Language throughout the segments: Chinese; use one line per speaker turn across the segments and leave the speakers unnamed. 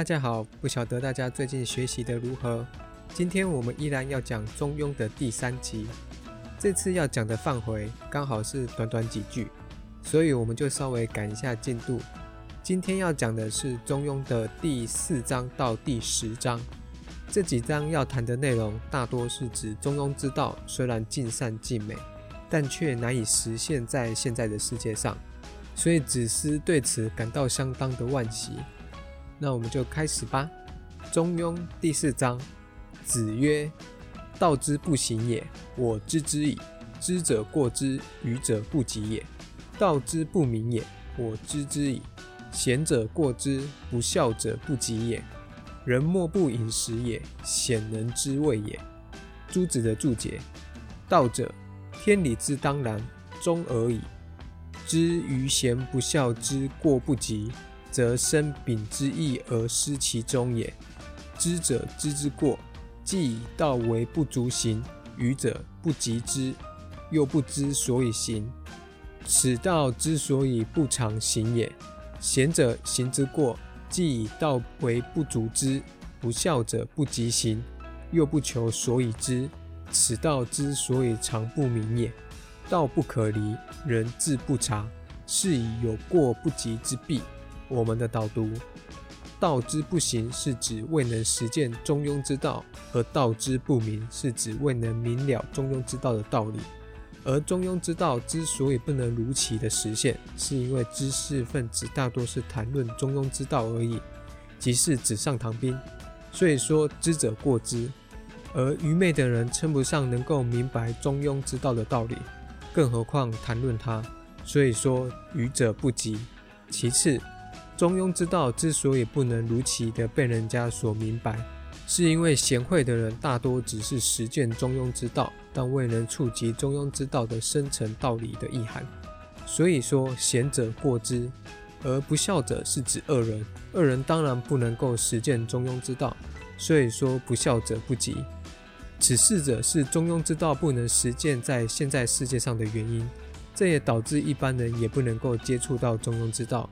大家好！不晓得大家最近学习的如何？今天我们依然要讲《中庸》的第三集。这次要讲的范围刚好是短短几句，所以我们就稍微赶一下进度。今天要讲的是《中庸》的第四章到第十章。这几章要谈的内容大多是指中庸之道，虽然尽善尽美，但却难以实现在现在的世界上，所以子思对此感到相当的惋惜。那我们就开始吧。中庸第四章，子曰：“道之不行也，我知之矣。知者过之，愚者不及也。道之不明也，我知之矣。贤者过之，不孝者不及也。人莫不饮食也，鲜能知味也。”朱子的注解：道者，天理之当然，终而已。知于贤不孝之过不及。则生秉之意而失其中也。知者知之过，既以道为不足行；愚者不及之，又不知所以行。此道之所以不常行也。贤者行之过，既以道为不足之；不孝者不及行，又不求所以知。此道之所以常不明也。道不可离，人自不察，是以有过不及之弊。我们的导读，道之不行是指未能实践中庸之道，而道之不明是指未能明了中庸之道的道理。而中庸之道之所以不能如期的实现，是因为知识分子大多是谈论中庸之道而已，即是纸上谈兵。所以说知者过之，而愚昧的人称不上能够明白中庸之道的道理，更何况谈论它。所以说愚者不及。其次。中庸之道之所以不能如期的被人家所明白，是因为贤惠的人大多只是实践中庸之道，但未能触及中庸之道的深层道理的意涵。所以说贤者过之，而不孝者是指恶人。恶人当然不能够实践中庸之道，所以说不孝者不及。此四者是中庸之道不能实践在现在世界上的原因，这也导致一般人也不能够接触到中庸之道。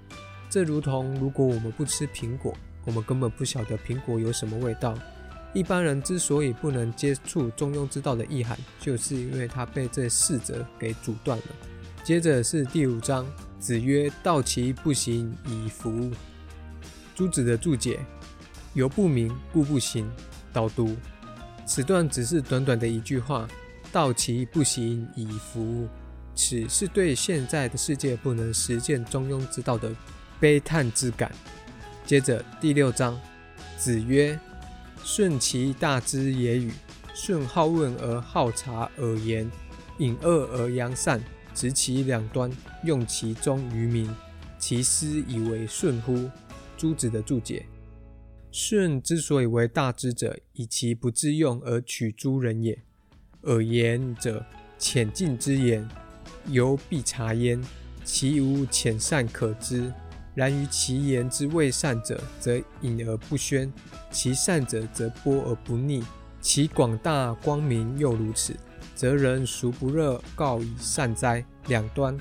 这如同，如果我们不吃苹果，我们根本不晓得苹果有什么味道。一般人之所以不能接触中庸之道的意涵，就是因为他被这四者给阻断了。接着是第五章，子曰：“道其不行，以服。”朱子的注解：由不明故不行。导读：此段只是短短的一句话，“道其不行，以服。”此是对现在的世界不能实践中庸之道的。悲叹之感。接着第六章，子曰：“顺其大之也与？顺好问而好察而言，隐恶而扬善，执其两端，用其中于民，其斯以为顺乎？”朱子的注解：舜之所以为大之者，以其不自用而取诸人也。而言者，浅近之言，犹必察焉，其无浅善可知。然于其言之未善者，则隐而不宣；其善者，则波而不逆。其广大光明又如此，则人孰不热告以善哉？两端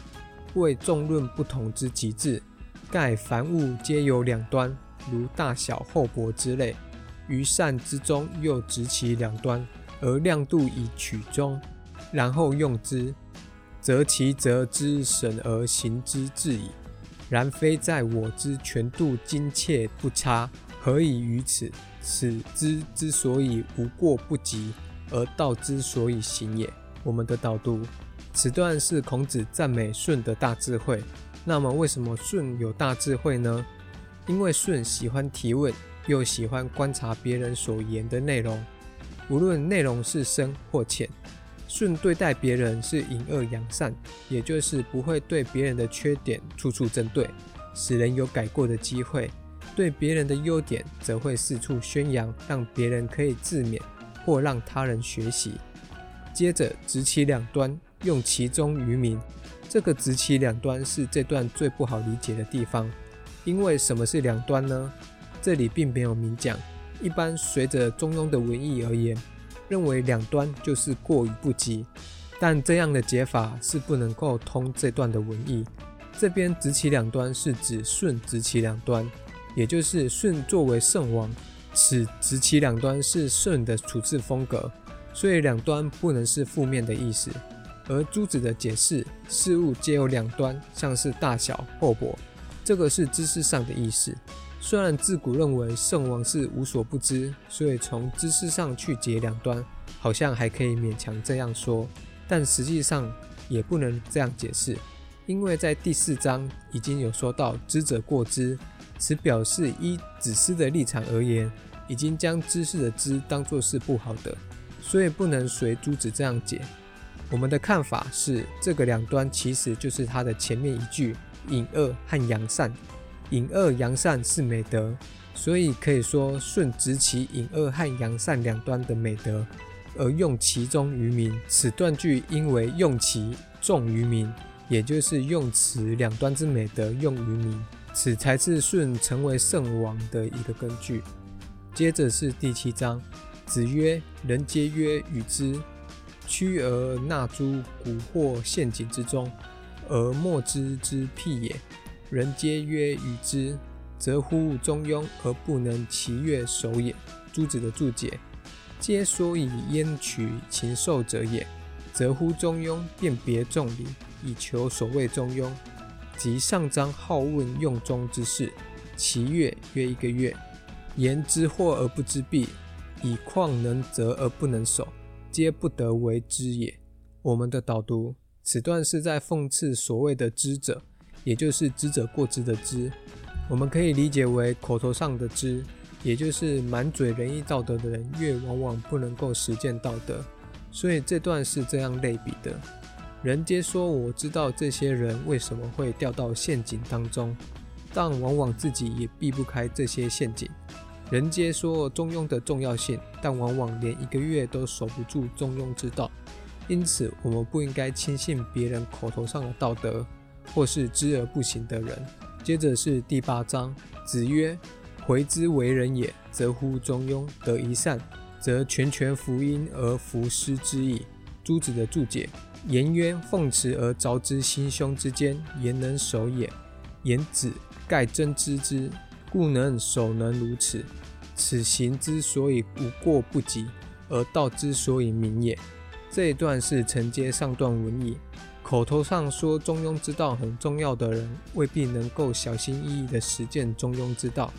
为众论不同之极致。盖凡物皆有两端，如大小厚薄之类。于善之中，又执其两端，而量度以取中，然后用之，则其则之审而行之至矣。然非在我之全度精切不差，何以于此？此之之所以无过不及，而道之所以行也。我们的导读，此段是孔子赞美舜的大智慧。那么，为什么舜有大智慧呢？因为舜喜欢提问，又喜欢观察别人所言的内容，无论内容是深或浅。舜对待别人是隐恶扬善，也就是不会对别人的缺点处处针对，使人有改过的机会；对别人的优点，则会四处宣扬，让别人可以自勉，或让他人学习。接着执其两端，用其中于民。这个执其两端是这段最不好理解的地方，因为什么是两端呢？这里并没有明讲。一般随着中庸的文意而言。认为两端就是过于不及，但这样的解法是不能够通这段的文意。这边执其两端是指顺执其两端，也就是舜作为圣王，此执其两端是舜的处置风格，所以两端不能是负面的意思。而朱子的解释，事物皆有两端，像是大小、厚薄，这个是知识上的意思。虽然自古认为圣王是无所不知，所以从知识上去解两端，好像还可以勉强这样说，但实际上也不能这样解释，因为在第四章已经有说到知者过之，此表示依子思的立场而言，已经将知识的知当作是不好的，所以不能随朱子这样解。我们的看法是，这个两端其实就是它的前面一句隐恶和扬善。隐恶扬善是美德，所以可以说顺执其隐恶和扬善两端的美德，而用其中于民。此断句因为用其重于民，也就是用此两端之美德用于民，此才是舜成为圣王的一个根据。接着是第七章，子曰：“人皆曰与之。”屈而纳诸蛊惑陷阱之中，而莫知之辟也。人皆曰与之，则乎中庸而不能其乐守也。朱子的注解：皆说以焉取禽兽者也，则乎中庸，辨别众理，以求所谓中庸。即上章好问用中之事，其乐约一个月，言之惑而不知弊，以况能则而不能守。皆不得为之也。我们的导读，此段是在讽刺所谓的知者，也就是知者过之的知。我们可以理解为口头上的知，也就是满嘴仁义道德的人，越往往不能够实践道德。所以这段是这样类比的：人皆说我知道这些人为什么会掉到陷阱当中，但往往自己也避不开这些陷阱。人皆说中庸的重要性，但往往连一个月都守不住中庸之道。因此，我们不应该轻信别人口头上的道德，或是知而不行的人。接着是第八章，子曰：“回之为人也，则乎中庸；得一善，则全权福音而弗施之矣。”朱子的注解：颜渊奉持而凿之心胸之间，言能守也；颜子盖真知之。故能守能如此，此行之所以无过不及，而道之所以明也。这一段是承接上段文意，口头上说中庸之道很重要的人，未必能够小心翼翼地实践中庸之道。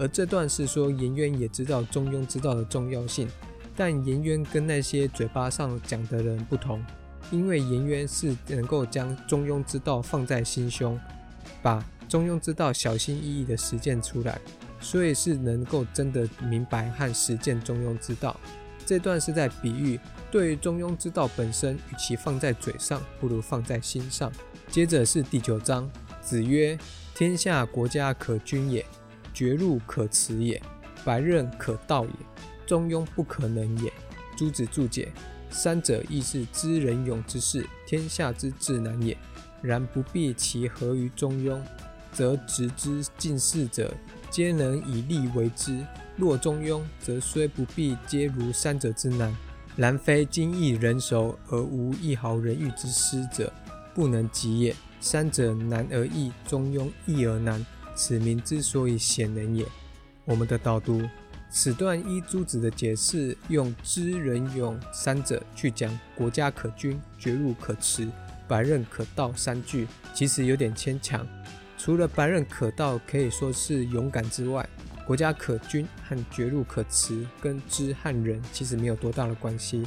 而这段是说颜渊也知道中庸之道的重要性，但颜渊跟那些嘴巴上讲的人不同，因为颜渊是能够将中庸之道放在心胸，把。中庸之道，小心翼翼地实践出来，所以是能够真的明白和实践中庸之道。这段是在比喻，对于中庸之道本身，与其放在嘴上，不如放在心上。接着是第九章，子曰：“天下国家可君也，绝路可辞也，白刃可道也，中庸不可能也。”朱子注解：三者亦是知人勇之事，天下之至难也。然不必其合于中庸。则直之近事者，皆能以力为之；若中庸，则虽不必皆如三者之难，然非精益人熟而无一毫人欲之师者，不能及也。三者难而易，中庸易而难，此民之所以显能也。我们的导读，此段依朱子的解释，用知人勇三者去讲国家可君，绝路可持，百刃可道三句，其实有点牵强。除了白刃可道可以说是勇敢之外，国家可君和绝路可持跟知和人其实没有多大的关系。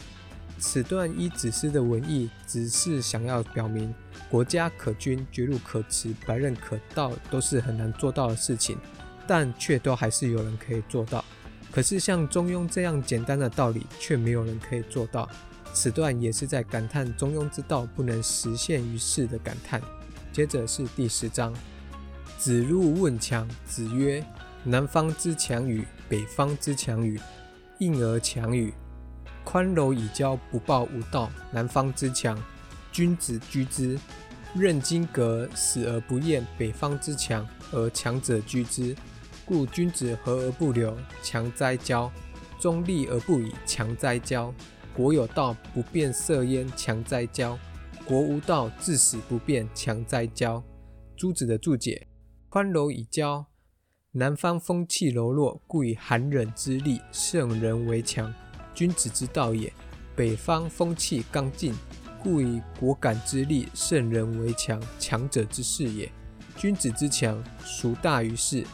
此段一子思的文意，只是想要表明国家可君、绝路可持、白刃可道都是很难做到的事情，但却都还是有人可以做到。可是像中庸这样简单的道理，却没有人可以做到。此段也是在感叹中庸之道不能实现于世的感叹。接着是第十章。子路问强，子曰：“南方之强与？北方之强与？应而强与？宽柔以交，不暴无道。南方之强，君子居之；任金革，死而不厌。北方之强，而强者居之。故君子和而不留，强哉交；中立而不以，强哉交；国有道，不变色焉，强哉交；国无道，至死不变，强哉交。”朱子的注解。宽柔以交，南方风气柔弱，故以寒忍之力胜人为强，君子之道也；北方风气刚劲，故以果敢之力胜人为强，强者之事也。君子之强，孰大于是？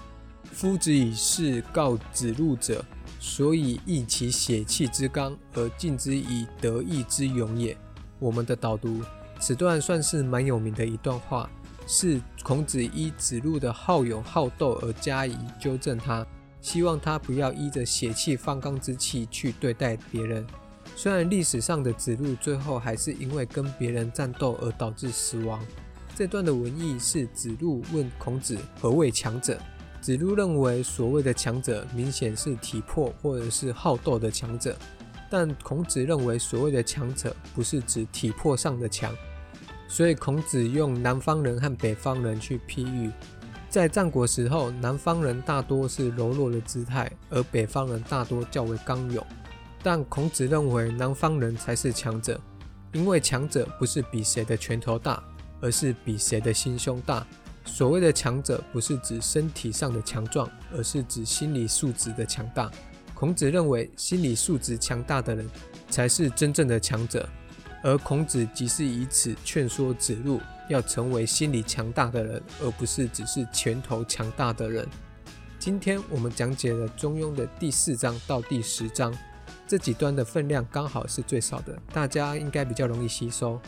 夫子以事告子路者，所以益其血气之刚，而敬之以德义之勇也。我们的导读，此段算是蛮有名的一段话，是孔子依子路的好勇好斗而加以纠正他，希望他不要依着血气方刚之气去对待别人。虽然历史上的子路最后还是因为跟别人战斗而导致死亡。这段的文意是子路问孔子何谓强者。子路认为，所谓的强者，明显是体魄或者是好斗的强者。但孔子认为，所谓的强者，不是指体魄上的强。所以孔子用南方人和北方人去譬喻，在战国时候，南方人大多是柔弱的姿态，而北方人大多较为刚勇。但孔子认为，南方人才是强者，因为强者不是比谁的拳头大，而是比谁的心胸大。所谓的强者，不是指身体上的强壮，而是指心理素质的强大。孔子认为，心理素质强大的人才是真正的强者，而孔子即是以此劝说子路要成为心理强大的人，而不是只是拳头强大的人。今天我们讲解了《中庸》的第四章到第十章，这几段的分量刚好是最少的，大家应该比较容易吸收。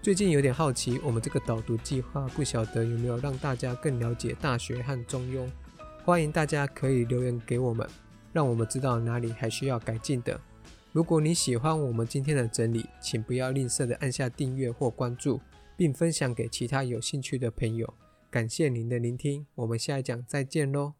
最近有点好奇，我们这个导读计划不晓得有没有让大家更了解《大学》和《中庸》。欢迎大家可以留言给我们，让我们知道哪里还需要改进的。如果你喜欢我们今天的整理，请不要吝啬的按下订阅或关注，并分享给其他有兴趣的朋友。感谢您的聆听，我们下一讲再见喽。